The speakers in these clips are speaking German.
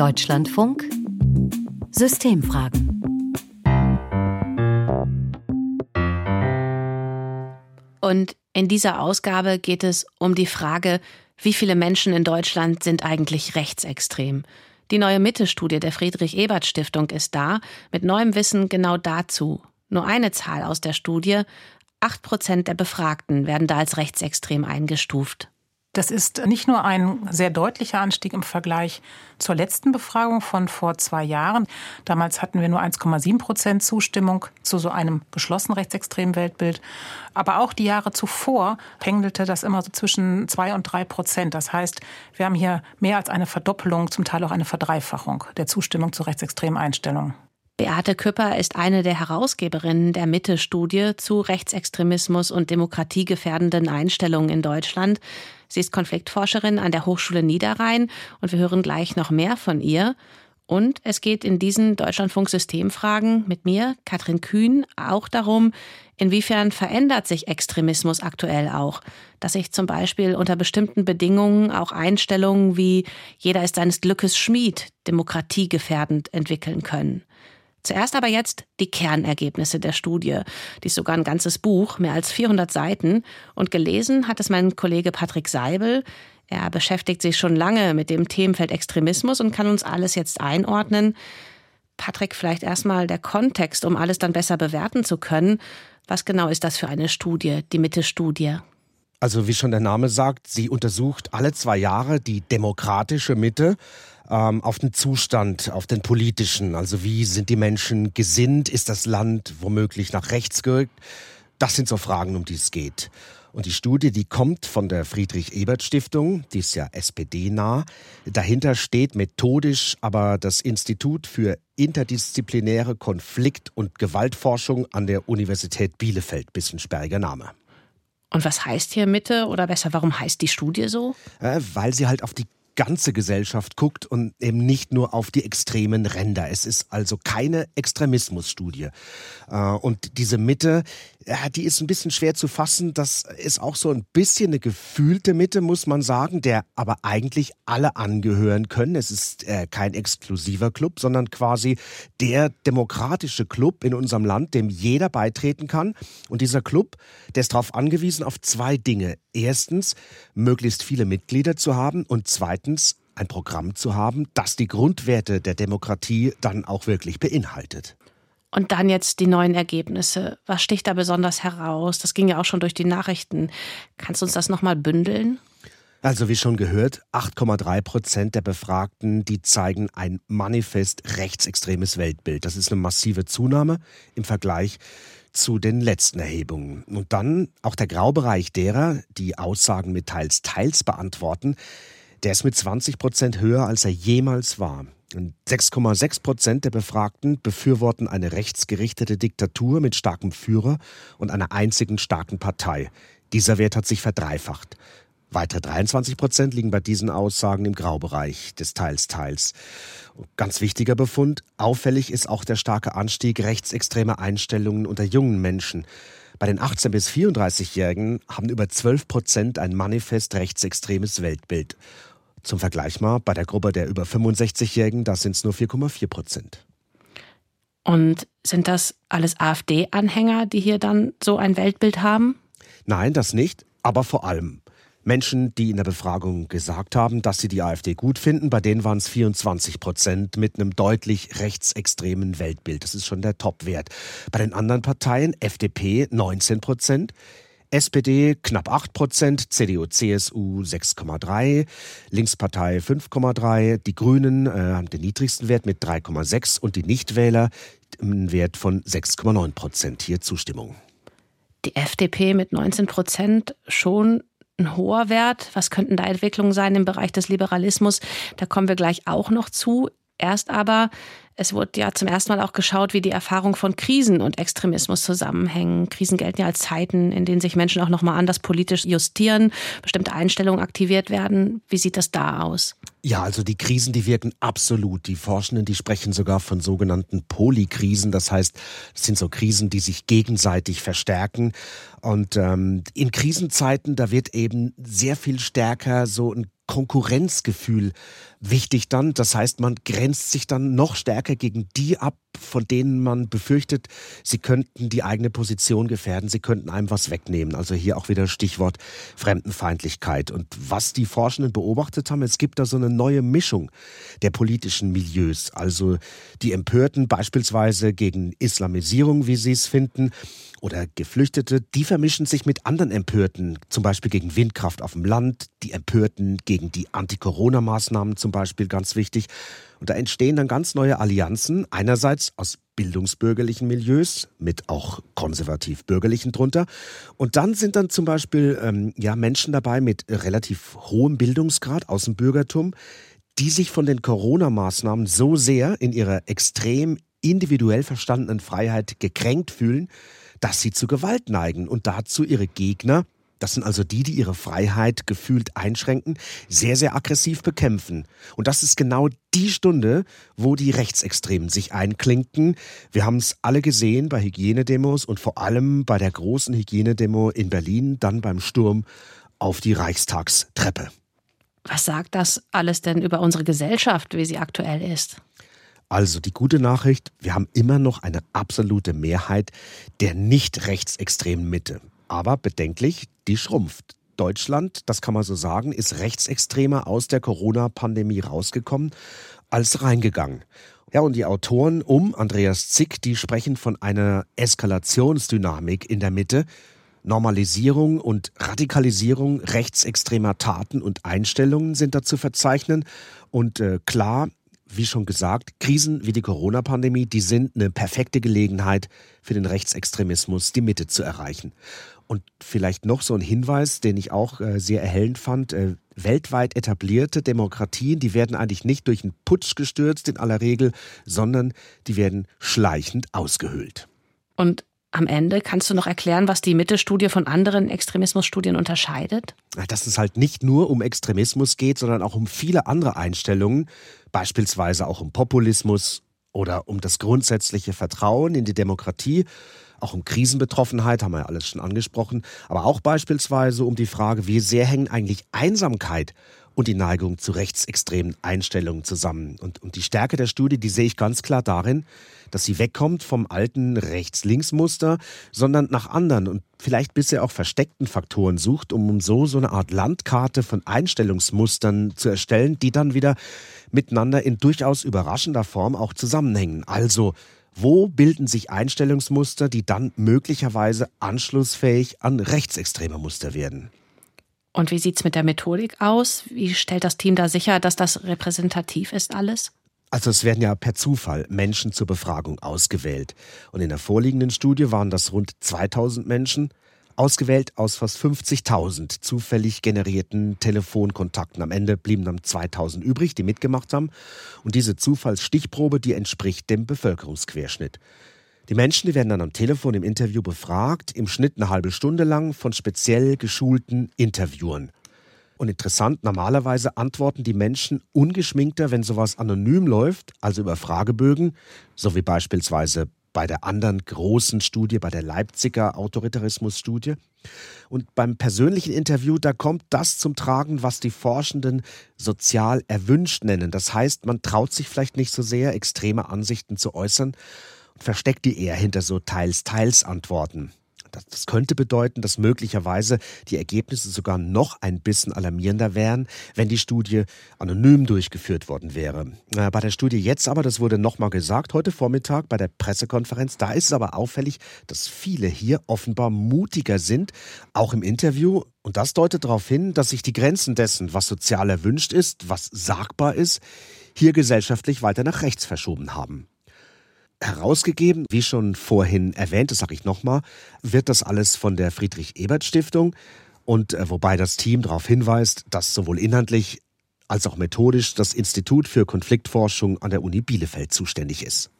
Deutschlandfunk Systemfragen. Und in dieser Ausgabe geht es um die Frage, wie viele Menschen in Deutschland sind eigentlich rechtsextrem? Die neue Mitte-Studie der Friedrich-Ebert-Stiftung ist da, mit neuem Wissen genau dazu. Nur eine Zahl aus der Studie. Acht Prozent der Befragten werden da als rechtsextrem eingestuft. Das ist nicht nur ein sehr deutlicher Anstieg im Vergleich zur letzten Befragung von vor zwei Jahren. Damals hatten wir nur 1,7 Prozent Zustimmung zu so einem geschlossenen rechtsextremen Weltbild. Aber auch die Jahre zuvor pendelte das immer so zwischen zwei und drei Prozent. Das heißt, wir haben hier mehr als eine Verdoppelung, zum Teil auch eine Verdreifachung der Zustimmung zu rechtsextremen Einstellungen. Beate Küpper ist eine der Herausgeberinnen der Mitte-Studie zu Rechtsextremismus und demokratiegefährdenden Einstellungen in Deutschland. Sie ist Konfliktforscherin an der Hochschule Niederrhein und wir hören gleich noch mehr von ihr. Und es geht in diesen Deutschlandfunk-Systemfragen mit mir, Katrin Kühn, auch darum, inwiefern verändert sich Extremismus aktuell auch, dass sich zum Beispiel unter bestimmten Bedingungen auch Einstellungen wie jeder ist seines Glückes Schmied demokratiegefährdend entwickeln können. Zuerst aber jetzt die Kernergebnisse der Studie. Die ist sogar ein ganzes Buch, mehr als 400 Seiten. Und gelesen hat es mein Kollege Patrick Seibel. Er beschäftigt sich schon lange mit dem Themenfeld Extremismus und kann uns alles jetzt einordnen. Patrick, vielleicht erstmal der Kontext, um alles dann besser bewerten zu können. Was genau ist das für eine Studie, die Mitte-Studie? Also wie schon der Name sagt, sie untersucht alle zwei Jahre die demokratische Mitte ähm, auf den Zustand, auf den politischen. Also wie sind die Menschen gesinnt? Ist das Land womöglich nach rechts gerückt? Das sind so Fragen, um die es geht. Und die Studie, die kommt von der Friedrich-Ebert-Stiftung, die ist ja SPD-nah. Dahinter steht methodisch aber das Institut für interdisziplinäre Konflikt- und Gewaltforschung an der Universität Bielefeld. Bisschen sperriger Name. Und was heißt hier Mitte oder besser, warum heißt die Studie so? Äh, weil sie halt auf die ganze Gesellschaft guckt und eben nicht nur auf die extremen Ränder. Es ist also keine Extremismusstudie. Äh, und diese Mitte, die ist ein bisschen schwer zu fassen. Das ist auch so ein bisschen eine gefühlte Mitte, muss man sagen, der aber eigentlich alle angehören können. Es ist äh, kein exklusiver Club, sondern quasi der demokratische Club in unserem Land, dem jeder beitreten kann. Und dieser Club, der ist darauf angewiesen auf zwei Dinge. Erstens, möglichst viele Mitglieder zu haben und zweitens, ein Programm zu haben, das die Grundwerte der Demokratie dann auch wirklich beinhaltet. Und dann jetzt die neuen Ergebnisse. Was sticht da besonders heraus? Das ging ja auch schon durch die Nachrichten. Kannst du uns das nochmal bündeln? Also wie schon gehört, 8,3 Prozent der Befragten, die zeigen ein manifest rechtsextremes Weltbild. Das ist eine massive Zunahme im Vergleich zu den letzten Erhebungen. Und dann auch der Graubereich derer, die Aussagen mit teils teils beantworten, der ist mit 20 Prozent höher, als er jemals war. 6,6 Prozent der Befragten befürworten eine rechtsgerichtete Diktatur mit starkem Führer und einer einzigen starken Partei. Dieser Wert hat sich verdreifacht. Weitere 23 Prozent liegen bei diesen Aussagen im Graubereich des Teils-Teils. Ganz wichtiger Befund, auffällig ist auch der starke Anstieg rechtsextremer Einstellungen unter jungen Menschen. Bei den 18- bis 34-Jährigen haben über 12 Prozent ein manifest rechtsextremes Weltbild. Zum Vergleich mal, bei der Gruppe der über 65-Jährigen, da sind es nur 4,4 Prozent. Und sind das alles AfD-Anhänger, die hier dann so ein Weltbild haben? Nein, das nicht, aber vor allem. Menschen, die in der Befragung gesagt haben, dass sie die AfD gut finden, bei denen waren es 24 Prozent mit einem deutlich rechtsextremen Weltbild. Das ist schon der Topwert. Bei den anderen Parteien, FDP 19 Prozent, SPD knapp 8 Prozent, CDU, CSU 6,3, Linkspartei 5,3, die Grünen äh, haben den niedrigsten Wert mit 3,6 und die Nichtwähler einen Wert von 6,9 Prozent. Hier Zustimmung. Die FDP mit 19 Prozent schon ein hoher Wert. Was könnten da Entwicklungen sein im Bereich des Liberalismus? Da kommen wir gleich auch noch zu. Erst aber, es wurde ja zum ersten Mal auch geschaut, wie die Erfahrung von Krisen und Extremismus zusammenhängen. Krisen gelten ja als Zeiten, in denen sich Menschen auch nochmal anders politisch justieren, bestimmte Einstellungen aktiviert werden. Wie sieht das da aus? Ja, also die Krisen, die wirken absolut. Die Forschenden, die sprechen sogar von sogenannten Polykrisen. Das heißt, es sind so Krisen, die sich gegenseitig verstärken. Und ähm, in Krisenzeiten, da wird eben sehr viel stärker so ein Konkurrenzgefühl wichtig dann. Das heißt, man grenzt sich dann noch stärker gegen die ab, von denen man befürchtet, sie könnten die eigene Position gefährden, sie könnten einem was wegnehmen. Also hier auch wieder Stichwort Fremdenfeindlichkeit. Und was die Forschenden beobachtet haben, es gibt da so eine neue Mischung der politischen Milieus. Also die Empörten beispielsweise gegen Islamisierung, wie sie es finden, oder Geflüchtete, die vermischen sich mit anderen Empörten, zum Beispiel gegen Windkraft auf dem Land, die Empörten gegen die Anti-Corona-Maßnahmen zum Beispiel, ganz wichtig. Und da entstehen dann ganz neue Allianzen, einerseits aus bildungsbürgerlichen Milieus, mit auch konservativ-bürgerlichen drunter. Und dann sind dann zum Beispiel ähm, ja, Menschen dabei mit relativ hohem Bildungsgrad aus dem Bürgertum, die sich von den Corona-Maßnahmen so sehr in ihrer extrem individuell verstandenen Freiheit gekränkt fühlen, dass sie zu Gewalt neigen und dazu ihre Gegner, das sind also die, die ihre Freiheit gefühlt einschränken, sehr, sehr aggressiv bekämpfen. Und das ist genau die Stunde, wo die Rechtsextremen sich einklinken. Wir haben es alle gesehen bei Hygienedemos und vor allem bei der großen Hygienedemo in Berlin, dann beim Sturm auf die Reichstagstreppe. Was sagt das alles denn über unsere Gesellschaft, wie sie aktuell ist? Also die gute Nachricht, wir haben immer noch eine absolute Mehrheit der nicht rechtsextremen Mitte. Aber bedenklich, die schrumpft. Deutschland, das kann man so sagen, ist rechtsextremer aus der Corona-Pandemie rausgekommen als reingegangen. Ja, und die Autoren um Andreas Zick, die sprechen von einer Eskalationsdynamik in der Mitte. Normalisierung und Radikalisierung rechtsextremer Taten und Einstellungen sind da zu verzeichnen. Und äh, klar, wie schon gesagt, Krisen wie die Corona-Pandemie, die sind eine perfekte Gelegenheit für den Rechtsextremismus, die Mitte zu erreichen. Und vielleicht noch so ein Hinweis, den ich auch äh, sehr erhellend fand. Äh, weltweit etablierte Demokratien, die werden eigentlich nicht durch einen Putsch gestürzt in aller Regel, sondern die werden schleichend ausgehöhlt. Und am Ende kannst du noch erklären, was die Mitte-Studie von anderen Extremismusstudien unterscheidet? Dass es halt nicht nur um Extremismus geht, sondern auch um viele andere Einstellungen, beispielsweise auch um Populismus oder um das grundsätzliche Vertrauen in die Demokratie, auch um Krisenbetroffenheit, haben wir ja alles schon angesprochen, aber auch beispielsweise um die Frage, wie sehr hängen eigentlich Einsamkeit und die Neigung zu rechtsextremen Einstellungen zusammen. Und, und die Stärke der Studie, die sehe ich ganz klar darin, dass sie wegkommt vom alten Rechts-Links-Muster, sondern nach anderen und vielleicht bisher auch versteckten Faktoren sucht, um so so eine Art Landkarte von Einstellungsmustern zu erstellen, die dann wieder miteinander in durchaus überraschender Form auch zusammenhängen. Also wo bilden sich Einstellungsmuster, die dann möglicherweise anschlussfähig an rechtsextreme Muster werden? Und wie sieht es mit der Methodik aus? Wie stellt das Team da sicher, dass das repräsentativ ist alles? Also es werden ja per Zufall Menschen zur Befragung ausgewählt. Und in der vorliegenden Studie waren das rund 2000 Menschen, ausgewählt aus fast 50.000 zufällig generierten Telefonkontakten. Am Ende blieben dann 2000 übrig, die mitgemacht haben. Und diese Zufallsstichprobe, die entspricht dem Bevölkerungsquerschnitt. Die Menschen, die werden dann am Telefon im Interview befragt, im Schnitt eine halbe Stunde lang von speziell geschulten Interviewern. Und interessant, normalerweise antworten die Menschen ungeschminkter, wenn sowas anonym läuft, also über Fragebögen, so wie beispielsweise bei der anderen großen Studie, bei der Leipziger Autoritarismus-Studie. Und beim persönlichen Interview, da kommt das zum Tragen, was die Forschenden sozial erwünscht nennen. Das heißt, man traut sich vielleicht nicht so sehr, extreme Ansichten zu äußern und versteckt die eher hinter so Teils-Teils-Antworten. Das könnte bedeuten, dass möglicherweise die Ergebnisse sogar noch ein bisschen alarmierender wären, wenn die Studie anonym durchgeführt worden wäre. Bei der Studie jetzt aber, das wurde nochmal gesagt heute Vormittag bei der Pressekonferenz, da ist es aber auffällig, dass viele hier offenbar mutiger sind, auch im Interview. Und das deutet darauf hin, dass sich die Grenzen dessen, was sozial erwünscht ist, was sagbar ist, hier gesellschaftlich weiter nach rechts verschoben haben herausgegeben. Wie schon vorhin erwähnt, das sage ich nochmal, wird das alles von der Friedrich-Ebert-Stiftung und äh, wobei das Team darauf hinweist, dass sowohl inhaltlich als auch methodisch das Institut für Konfliktforschung an der Uni Bielefeld zuständig ist.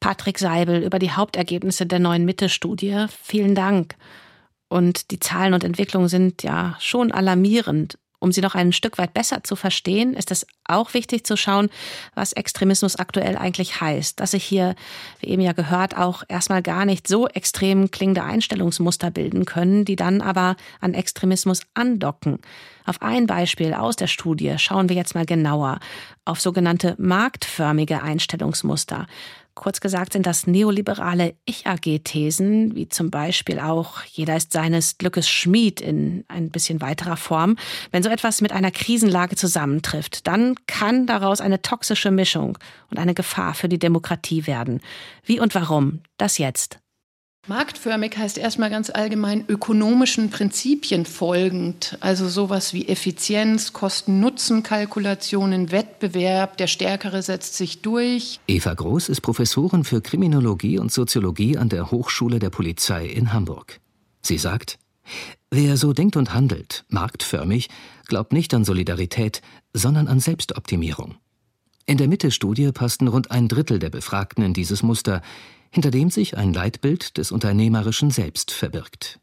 Patrick Seibel über die Hauptergebnisse der neuen Mitte-Studie. Vielen Dank. Und die Zahlen und Entwicklungen sind ja schon alarmierend. Um sie noch ein Stück weit besser zu verstehen, ist es auch wichtig zu schauen, was Extremismus aktuell eigentlich heißt. Dass sich hier, wie eben ja gehört, auch erstmal gar nicht so extrem klingende Einstellungsmuster bilden können, die dann aber an Extremismus andocken. Auf ein Beispiel aus der Studie schauen wir jetzt mal genauer auf sogenannte marktförmige Einstellungsmuster. Kurz gesagt sind das neoliberale Ich-AG-Thesen, wie zum Beispiel auch jeder ist seines Glückes Schmied in ein bisschen weiterer Form. Wenn so etwas mit einer Krisenlage zusammentrifft, dann kann daraus eine toxische Mischung und eine Gefahr für die Demokratie werden. Wie und warum? Das jetzt. Marktförmig heißt erstmal ganz allgemein ökonomischen Prinzipien folgend, also sowas wie Effizienz, Kosten-Nutzen-Kalkulationen, Wettbewerb, der Stärkere setzt sich durch. Eva Groß ist Professorin für Kriminologie und Soziologie an der Hochschule der Polizei in Hamburg. Sie sagt, wer so denkt und handelt, marktförmig, glaubt nicht an Solidarität, sondern an Selbstoptimierung. In der Mitte-Studie passten rund ein Drittel der Befragten in dieses Muster, hinter dem sich ein Leitbild des unternehmerischen Selbst verbirgt.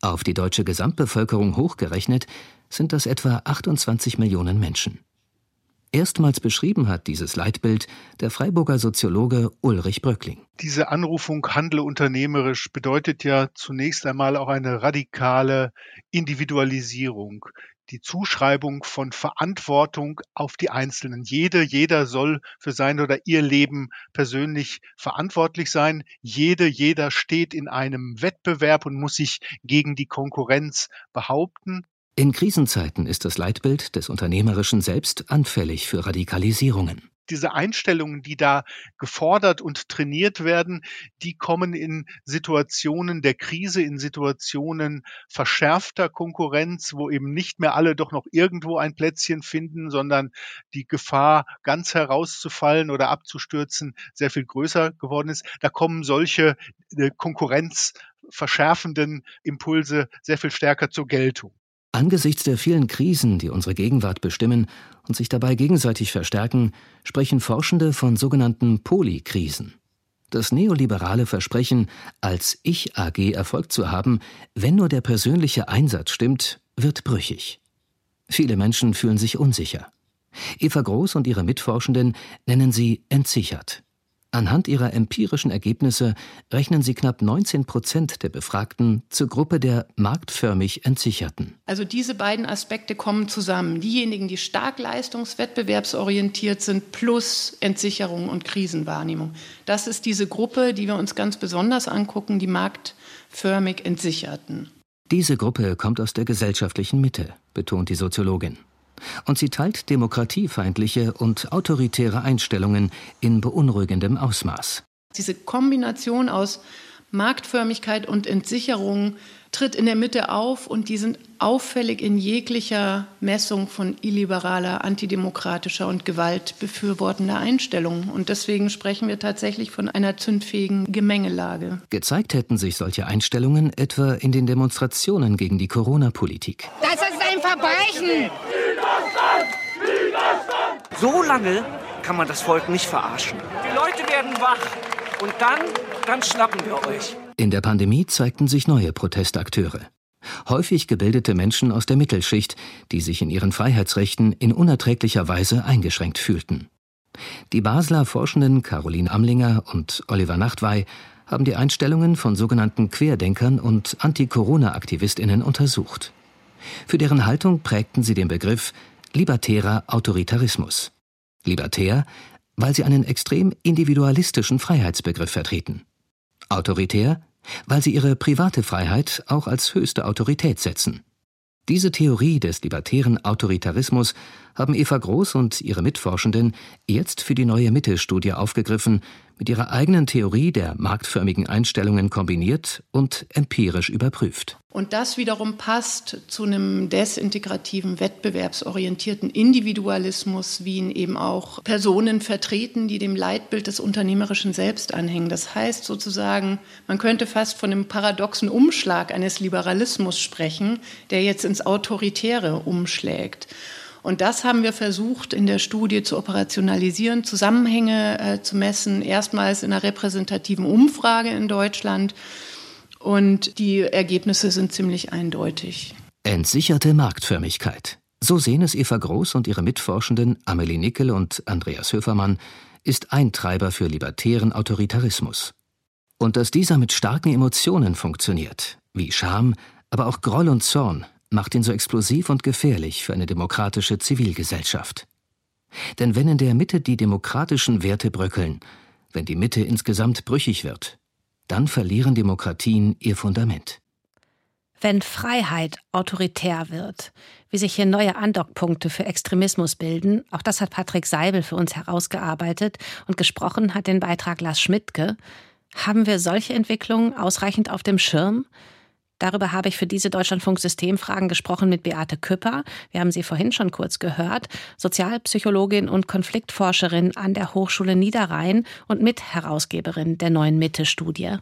Auf die deutsche Gesamtbevölkerung hochgerechnet sind das etwa 28 Millionen Menschen. Erstmals beschrieben hat dieses Leitbild der Freiburger Soziologe Ulrich Bröckling. Diese Anrufung Handle unternehmerisch bedeutet ja zunächst einmal auch eine radikale Individualisierung die Zuschreibung von Verantwortung auf die Einzelnen. Jede, jeder soll für sein oder ihr Leben persönlich verantwortlich sein. Jede, jeder steht in einem Wettbewerb und muss sich gegen die Konkurrenz behaupten. In Krisenzeiten ist das Leitbild des Unternehmerischen selbst anfällig für Radikalisierungen diese Einstellungen, die da gefordert und trainiert werden, die kommen in Situationen der Krise, in Situationen verschärfter Konkurrenz, wo eben nicht mehr alle doch noch irgendwo ein Plätzchen finden, sondern die Gefahr, ganz herauszufallen oder abzustürzen, sehr viel größer geworden ist. Da kommen solche äh, konkurrenzverschärfenden Impulse sehr viel stärker zur Geltung. Angesichts der vielen Krisen, die unsere Gegenwart bestimmen und sich dabei gegenseitig verstärken, sprechen Forschende von sogenannten Polykrisen. Das neoliberale Versprechen, als Ich-AG Erfolg zu haben, wenn nur der persönliche Einsatz stimmt, wird brüchig. Viele Menschen fühlen sich unsicher. Eva Groß und ihre Mitforschenden nennen sie entsichert. Anhand ihrer empirischen Ergebnisse rechnen sie knapp 19 Prozent der Befragten zur Gruppe der marktförmig Entsicherten. Also diese beiden Aspekte kommen zusammen. Diejenigen, die stark leistungswettbewerbsorientiert sind, plus Entsicherung und Krisenwahrnehmung. Das ist diese Gruppe, die wir uns ganz besonders angucken, die marktförmig Entsicherten. Diese Gruppe kommt aus der gesellschaftlichen Mitte, betont die Soziologin und sie teilt demokratiefeindliche und autoritäre Einstellungen in beunruhigendem Ausmaß. Diese Kombination aus Marktförmigkeit und Entsicherung tritt in der Mitte auf und die sind auffällig in jeglicher Messung von illiberaler, antidemokratischer und gewaltbefürwortender Einstellung. Und deswegen sprechen wir tatsächlich von einer zündfähigen Gemengelage. Gezeigt hätten sich solche Einstellungen etwa in den Demonstrationen gegen die Corona-Politik. Das ist ein Verbrechen! So lange kann man das Volk nicht verarschen. Die Leute werden wach. Und dann, dann schnappen wir euch. In der Pandemie zeigten sich neue Protestakteure. Häufig gebildete Menschen aus der Mittelschicht, die sich in ihren Freiheitsrechten in unerträglicher Weise eingeschränkt fühlten. Die Basler Forschenden Caroline Amlinger und Oliver Nachtwey haben die Einstellungen von sogenannten Querdenkern und Anti-Corona-Aktivistinnen untersucht. Für deren Haltung prägten sie den Begriff libertärer Autoritarismus. Libertär, weil sie einen extrem individualistischen Freiheitsbegriff vertreten. Autoritär, weil sie ihre private Freiheit auch als höchste Autorität setzen. Diese Theorie des libertären Autoritarismus haben Eva Groß und ihre Mitforschenden jetzt für die neue Mitte-Studie aufgegriffen, mit ihrer eigenen Theorie der marktförmigen Einstellungen kombiniert und empirisch überprüft. Und das wiederum passt zu einem desintegrativen, wettbewerbsorientierten Individualismus, wie ihn eben auch Personen vertreten, die dem Leitbild des unternehmerischen Selbst anhängen. Das heißt sozusagen, man könnte fast von einem paradoxen Umschlag eines Liberalismus sprechen, der jetzt ins Autoritäre umschlägt. Und das haben wir versucht in der Studie zu operationalisieren, Zusammenhänge äh, zu messen, erstmals in einer repräsentativen Umfrage in Deutschland. Und die Ergebnisse sind ziemlich eindeutig. Entsicherte Marktförmigkeit. So sehen es Eva Groß und ihre Mitforschenden Amelie Nickel und Andreas Höfermann, ist ein Treiber für libertären Autoritarismus. Und dass dieser mit starken Emotionen funktioniert, wie Scham, aber auch Groll und Zorn, macht ihn so explosiv und gefährlich für eine demokratische Zivilgesellschaft. Denn wenn in der Mitte die demokratischen Werte bröckeln, wenn die Mitte insgesamt brüchig wird, dann verlieren Demokratien ihr Fundament. Wenn Freiheit autoritär wird, wie sich hier neue Andockpunkte für Extremismus bilden, auch das hat Patrick Seibel für uns herausgearbeitet und gesprochen hat den Beitrag Lars Schmidtke, haben wir solche Entwicklungen ausreichend auf dem Schirm? Darüber habe ich für diese Deutschlandfunk-Systemfragen gesprochen mit Beate Küpper. Wir haben sie vorhin schon kurz gehört. Sozialpsychologin und Konfliktforscherin an der Hochschule Niederrhein und Mitherausgeberin der neuen Mitte-Studie.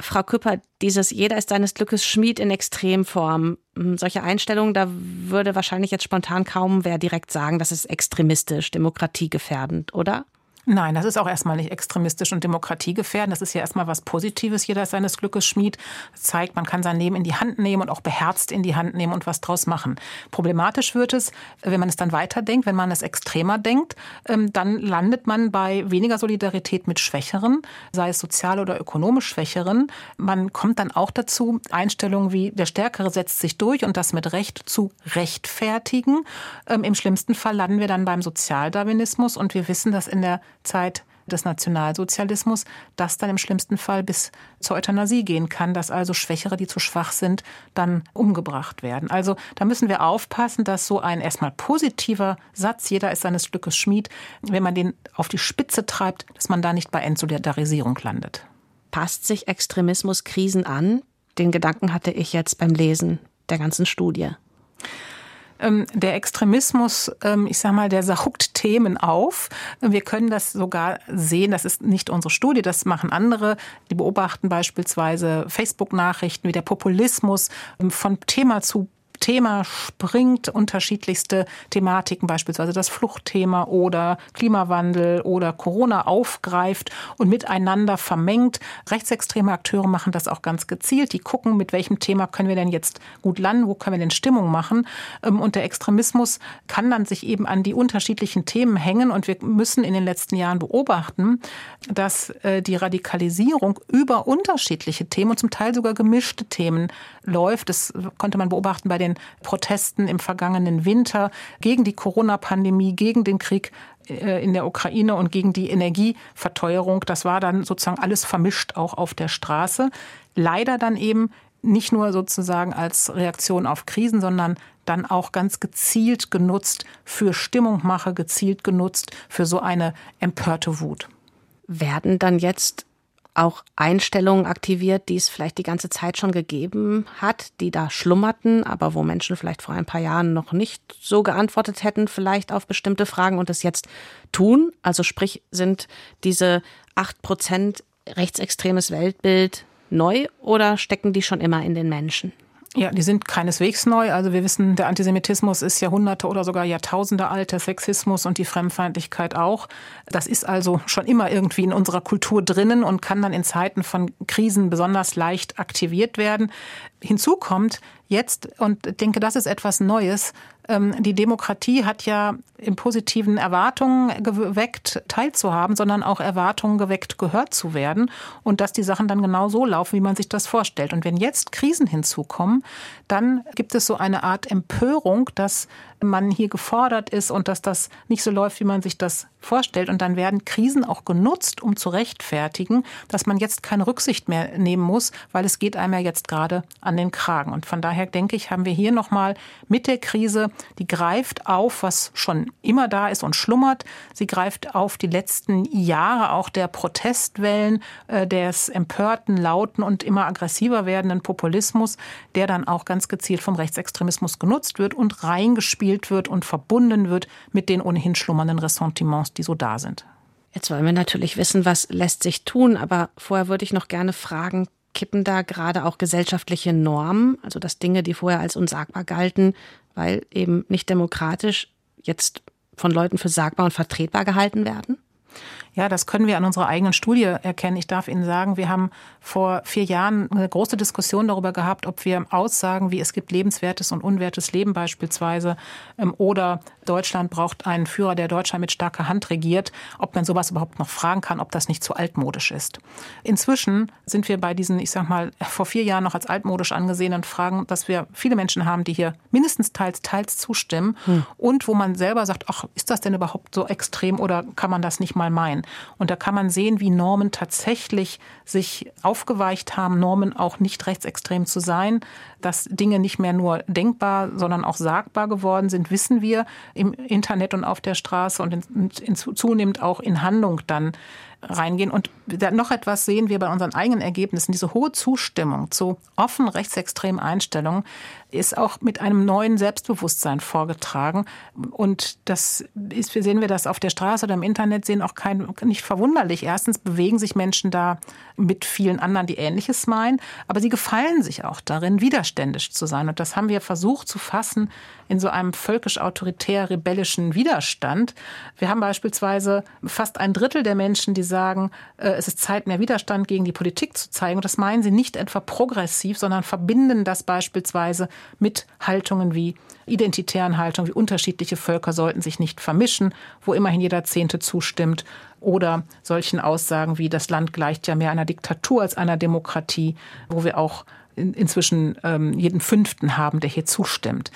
Frau Küpper, dieses Jeder ist seines Glückes Schmied in Extremform, hm, solche Einstellungen, da würde wahrscheinlich jetzt spontan kaum wer direkt sagen, das ist extremistisch, demokratiegefährdend, oder? Nein, das ist auch erstmal nicht extremistisch und demokratiegefährdend. Das ist ja erstmal was Positives. Jeder ist seines Glückes Schmied. Das zeigt, man kann sein Leben in die Hand nehmen und auch beherzt in die Hand nehmen und was draus machen. Problematisch wird es, wenn man es dann weiterdenkt, wenn man es extremer denkt, ähm, dann landet man bei weniger Solidarität mit Schwächeren, sei es sozial oder ökonomisch Schwächeren. Man kommt dann auch dazu, Einstellungen wie der Stärkere setzt sich durch und das mit Recht zu rechtfertigen. Ähm, Im schlimmsten Fall landen wir dann beim Sozialdarwinismus und wir wissen, dass in der Zeit des Nationalsozialismus, das dann im schlimmsten Fall bis zur Euthanasie gehen kann, dass also Schwächere, die zu schwach sind, dann umgebracht werden. Also da müssen wir aufpassen, dass so ein erstmal positiver Satz, jeder ist seines Glückes Schmied, wenn man den auf die Spitze treibt, dass man da nicht bei Entsolidarisierung landet. Passt sich Extremismus Krisen an? Den Gedanken hatte ich jetzt beim Lesen der ganzen Studie. Ähm, der Extremismus, ähm, ich sag mal, der saugt Themen auf. Wir können das sogar sehen, das ist nicht unsere Studie, das machen andere. Die beobachten beispielsweise Facebook-Nachrichten, wie der Populismus ähm, von Thema zu Thema springt, unterschiedlichste Thematiken, beispielsweise das Fluchtthema oder Klimawandel oder Corona aufgreift und miteinander vermengt. Rechtsextreme Akteure machen das auch ganz gezielt. Die gucken, mit welchem Thema können wir denn jetzt gut landen, wo können wir denn Stimmung machen. Ähm, und der Extremismus kann dann sich eben an die unterschiedlichen Themen hängen. Und wir müssen in den letzten Jahren beobachten, dass äh, die Radikalisierung über unterschiedliche Themen und zum Teil sogar gemischte Themen läuft. Das konnte man beobachten bei den Protesten im vergangenen Winter gegen die Corona-Pandemie, gegen den Krieg äh, in der Ukraine und gegen die Energieverteuerung. Das war dann sozusagen alles vermischt auch auf der Straße. Leider dann eben nicht nur sozusagen als Reaktion auf Krisen, sondern dann auch ganz gezielt genutzt für Stimmungmache, gezielt genutzt für so eine empörte Wut. Werden dann jetzt auch Einstellungen aktiviert, die es vielleicht die ganze Zeit schon gegeben hat, die da schlummerten, aber wo Menschen vielleicht vor ein paar Jahren noch nicht so geantwortet hätten, vielleicht auf bestimmte Fragen und es jetzt tun. Also sprich, sind diese acht Prozent rechtsextremes Weltbild neu oder stecken die schon immer in den Menschen? Ja, die sind keineswegs neu. Also wir wissen, der Antisemitismus ist Jahrhunderte oder sogar Jahrtausende alt, der Sexismus und die Fremdfeindlichkeit auch. Das ist also schon immer irgendwie in unserer Kultur drinnen und kann dann in Zeiten von Krisen besonders leicht aktiviert werden. Hinzu kommt jetzt, und denke, das ist etwas Neues, ähm, die Demokratie hat ja im Positiven Erwartungen geweckt, teilzuhaben, sondern auch Erwartungen geweckt, gehört zu werden und dass die Sachen dann genau so laufen, wie man sich das vorstellt. Und wenn jetzt Krisen hinzukommen, dann gibt es so eine Art Empörung, dass man hier gefordert ist und dass das nicht so läuft, wie man sich das vorstellt. Und dann werden Krisen auch genutzt, um zu rechtfertigen, dass man jetzt keine Rücksicht mehr nehmen muss, weil es geht einem ja jetzt gerade an den Kragen. Und von daher denke ich, haben wir hier nochmal mit der Krise, die greift auf, was schon immer da ist und schlummert. Sie greift auf die letzten Jahre auch der Protestwellen, äh, des empörten, lauten und immer aggressiver werdenden Populismus, der dann auch ganz gezielt vom Rechtsextremismus genutzt wird und reingespielt wird und verbunden wird mit den ohnehin schlummernden Ressentiments, die so da sind. Jetzt wollen wir natürlich wissen, was lässt sich tun, aber vorher würde ich noch gerne fragen, kippen da gerade auch gesellschaftliche Normen, also dass Dinge, die vorher als unsagbar galten, weil eben nicht demokratisch, jetzt von Leuten für sagbar und vertretbar gehalten werden? Ja, das können wir an unserer eigenen Studie erkennen. Ich darf Ihnen sagen, wir haben vor vier Jahren eine große Diskussion darüber gehabt, ob wir Aussagen wie es gibt lebenswertes und unwertes Leben beispielsweise ähm, oder Deutschland braucht einen Führer, der Deutschland mit starker Hand regiert, ob man sowas überhaupt noch fragen kann, ob das nicht zu altmodisch ist. Inzwischen sind wir bei diesen, ich sag mal, vor vier Jahren noch als altmodisch angesehenen Fragen, dass wir viele Menschen haben, die hier mindestens teils, teils zustimmen hm. und wo man selber sagt, ach, ist das denn überhaupt so extrem oder kann man das nicht mal meinen? Und da kann man sehen, wie Normen tatsächlich sich aufgeweicht haben, Normen auch nicht rechtsextrem zu sein, dass Dinge nicht mehr nur denkbar, sondern auch sagbar geworden sind, wissen wir im Internet und auf der Straße und in, in, zunehmend auch in Handlung dann reingehen. Und noch etwas sehen wir bei unseren eigenen Ergebnissen. Diese hohe Zustimmung zu offen rechtsextremen Einstellungen ist auch mit einem neuen Selbstbewusstsein vorgetragen. Und das ist, sehen wir das auf der Straße oder im Internet, sehen auch kein, nicht verwunderlich. Erstens bewegen sich Menschen da mit vielen anderen, die Ähnliches meinen, aber sie gefallen sich auch darin, widerständisch zu sein. Und das haben wir versucht zu fassen in so einem völkisch-autoritär-rebellischen Widerstand. Wir haben beispielsweise fast ein Drittel der Menschen, die sagen, äh, es ist Zeit, mehr Widerstand gegen die Politik zu zeigen. Und das meinen sie nicht etwa progressiv, sondern verbinden das beispielsweise mit Haltungen wie identitären Haltungen, wie unterschiedliche Völker sollten sich nicht vermischen, wo immerhin jeder Zehnte zustimmt. Oder solchen Aussagen wie das Land gleicht ja mehr einer Diktatur als einer Demokratie, wo wir auch inzwischen ähm, jeden Fünften haben, der hier zustimmt.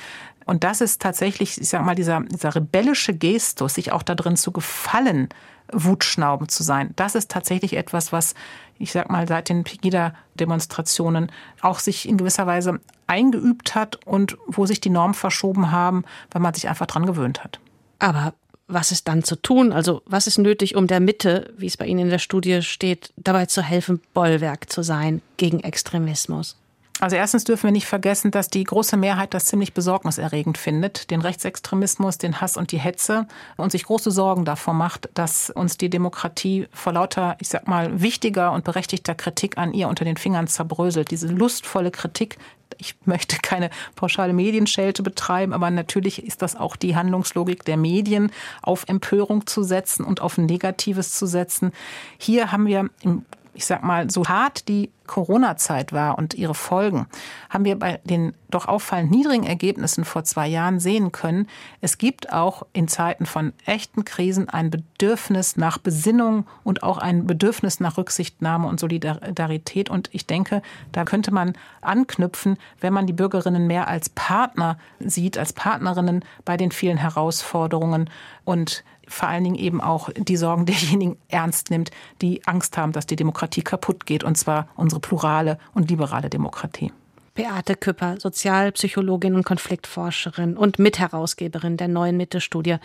Und das ist tatsächlich, ich sag mal, dieser, dieser rebellische Gestus, sich auch darin zu gefallen, Wutschnauben zu sein. Das ist tatsächlich etwas, was ich sag mal seit den Pegida-Demonstrationen auch sich in gewisser Weise eingeübt hat und wo sich die Normen verschoben haben, weil man sich einfach dran gewöhnt hat. Aber was ist dann zu tun? Also was ist nötig, um der Mitte, wie es bei Ihnen in der Studie steht, dabei zu helfen, Bollwerk zu sein gegen Extremismus? Also erstens dürfen wir nicht vergessen, dass die große Mehrheit das ziemlich besorgniserregend findet, den Rechtsextremismus, den Hass und die Hetze und sich große Sorgen davor macht, dass uns die Demokratie vor lauter, ich sag mal, wichtiger und berechtigter Kritik an ihr unter den Fingern zerbröselt. Diese lustvolle Kritik, ich möchte keine pauschale Medienschelte betreiben, aber natürlich ist das auch die Handlungslogik der Medien, auf Empörung zu setzen und auf Negatives zu setzen. Hier haben wir im ich sag mal, so hart die Corona-Zeit war und ihre Folgen, haben wir bei den doch auffallend niedrigen Ergebnissen vor zwei Jahren sehen können, es gibt auch in Zeiten von echten Krisen ein Bedürfnis nach Besinnung und auch ein Bedürfnis nach Rücksichtnahme und Solidarität. Und ich denke, da könnte man anknüpfen, wenn man die Bürgerinnen mehr als Partner sieht, als Partnerinnen bei den vielen Herausforderungen und vor allen Dingen eben auch die Sorgen derjenigen ernst nimmt, die Angst haben, dass die Demokratie kaputt geht, und zwar unsere plurale und liberale Demokratie. Beate Küpper, Sozialpsychologin und Konfliktforscherin und Mitherausgeberin der neuen Mitte-Studie.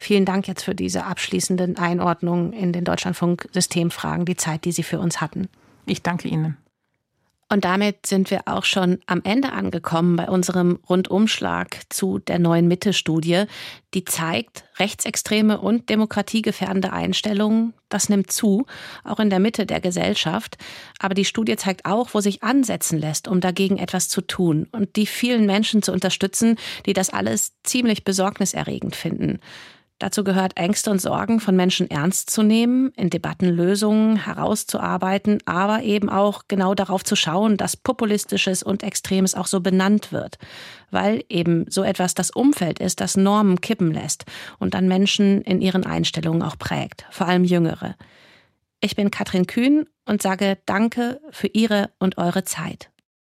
Vielen Dank jetzt für diese abschließenden Einordnungen in den Deutschlandfunk-Systemfragen, die Zeit, die Sie für uns hatten. Ich danke Ihnen. Und damit sind wir auch schon am Ende angekommen bei unserem Rundumschlag zu der neuen Mitte-Studie, die zeigt, rechtsextreme und demokratiegefährdende Einstellungen, das nimmt zu, auch in der Mitte der Gesellschaft. Aber die Studie zeigt auch, wo sich ansetzen lässt, um dagegen etwas zu tun und die vielen Menschen zu unterstützen, die das alles ziemlich besorgniserregend finden. Dazu gehört Ängste und Sorgen von Menschen ernst zu nehmen, in Debatten Lösungen herauszuarbeiten, aber eben auch genau darauf zu schauen, dass Populistisches und Extremes auch so benannt wird, weil eben so etwas das Umfeld ist, das Normen kippen lässt und dann Menschen in ihren Einstellungen auch prägt, vor allem Jüngere. Ich bin Katrin Kühn und sage Danke für Ihre und eure Zeit.